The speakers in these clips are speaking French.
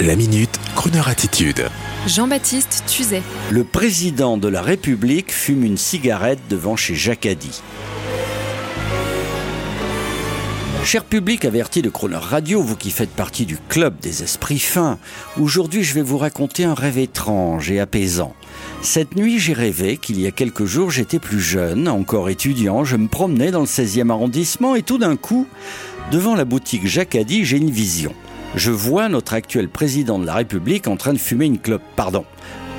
La minute, Kroneur attitude. Jean-Baptiste Tuzet. Le président de la République fume une cigarette devant chez Jacadi. Cher public averti de Croner Radio, vous qui faites partie du club des esprits fins, aujourd'hui je vais vous raconter un rêve étrange et apaisant. Cette nuit, j'ai rêvé qu'il y a quelques jours, j'étais plus jeune, encore étudiant, je me promenais dans le 16e arrondissement et tout d'un coup, devant la boutique Jacadi, j'ai une vision je vois notre actuel président de la République en train de fumer une clope, pardon,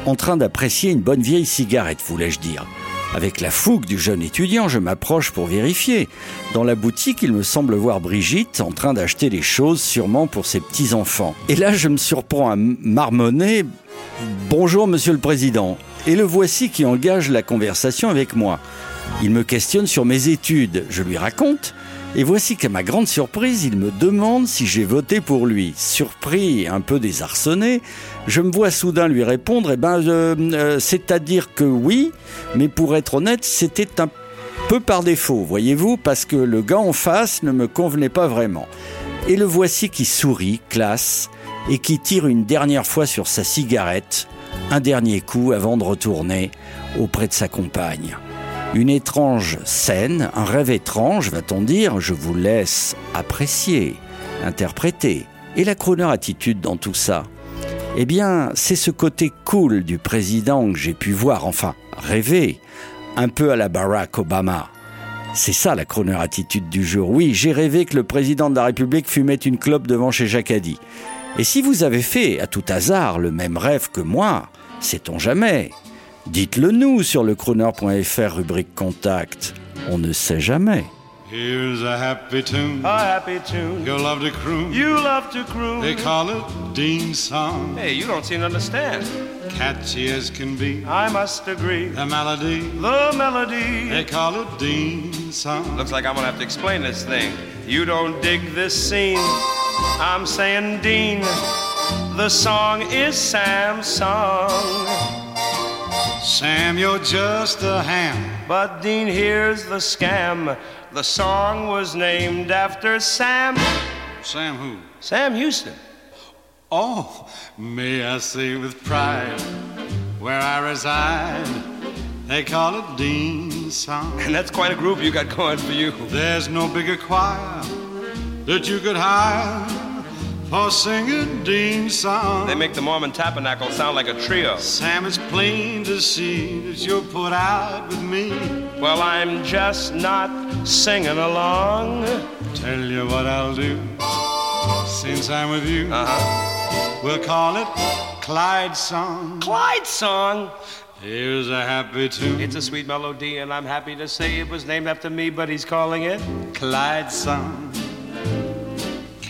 en train d'apprécier une bonne vieille cigarette, voulais-je dire. Avec la fougue du jeune étudiant, je m'approche pour vérifier. Dans la boutique, il me semble voir Brigitte en train d'acheter des choses, sûrement pour ses petits-enfants. Et là, je me surprends à marmonner Bonjour, monsieur le président. Et le voici qui engage la conversation avec moi. Il me questionne sur mes études. Je lui raconte. Et voici qu'à ma grande surprise, il me demande si j'ai voté pour lui. Surpris un peu désarçonné, je me vois soudain lui répondre, eh ben, euh, euh, c'est-à-dire que oui, mais pour être honnête, c'était un peu par défaut, voyez-vous, parce que le gars en face ne me convenait pas vraiment. Et le voici qui sourit, classe, et qui tire une dernière fois sur sa cigarette, un dernier coup avant de retourner auprès de sa compagne. Une étrange scène, un rêve étrange, va-t-on dire, je vous laisse apprécier, interpréter. Et la Croner attitude dans tout ça? Eh bien, c'est ce côté cool du président que j'ai pu voir, enfin, rêver, un peu à la Barack Obama. C'est ça la Croner attitude du jour. Oui, j'ai rêvé que le président de la République fumait une clope devant chez Jacadi. Et si vous avez fait, à tout hasard, le même rêve que moi, sait-on jamais? Dites-le nous sur le crooner.fr rubrique contact. On ne sait jamais. Here's a happy tune. A happy tune. You'll love to croon. You love to croon. They call it Dean's song. Hey, you don't seem to understand. Catchy as can be. I must agree. The melody. The melody. They call it Dean's song. Looks like I'm gonna have to explain this thing. You don't dig this scene. I'm saying Dean. The song is Sam's song. Sam, you're just a ham. But Dean, here's the scam. The song was named after Sam. Sam who? Sam Houston. Oh, may I say with pride, where I reside, they call it Dean's song. And that's quite a group you got going for you. There's no bigger choir that you could hire for singing Dean song. They make the Mormon Tabernacle sound like a trio. Sam, it's plain to see that you're put out with me. Well, I'm just not singing along. Tell you what I'll do. Since I'm with you, Uh-huh. we'll call it Clyde song. Clyde song. Here's a happy tune. It's a sweet melody, and I'm happy to say it was named after me, but he's calling it. Clyde song.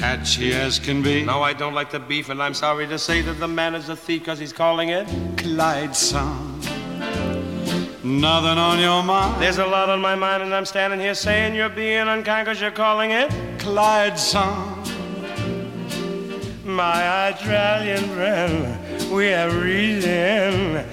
As can be. No, I don't like the beef, and I'm sorry to say that the man is a thief because he's calling it. Clyde song. Nothing on your mind. There's a lot on my mind, and I'm standing here saying you're being unkind because you're calling it. Clyde song. My Australian friend, we have reason.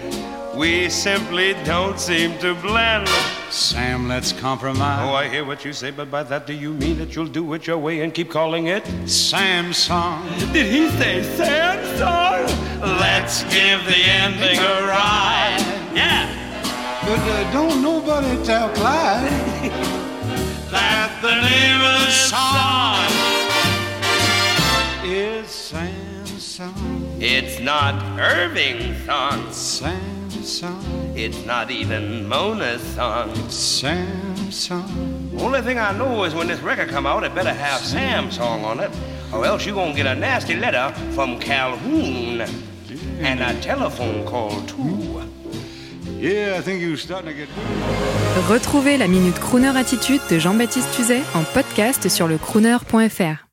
We simply don't seem to blend. Sam, let's compromise. Oh, I hear what you say, but by that do you mean that you'll do it your way and keep calling it? Samsung? Did he say Samsung? Let's give the ending a ride. Yeah. But uh, don't nobody tell Clyde that the name of the song. it's Sam song. It's not Irving's song. Sam song. It's not even Mona's song. Sam song. Only thing I know is when this record come out, it better have Sam's song on it, or else you gonna get a nasty letter from Calhoun and a telephone call too. Yeah, I think you're starting to get. Retrouvez la Minute Crooner Attitude de Jean-Baptiste Tuzet en podcast sur le crooner.fr.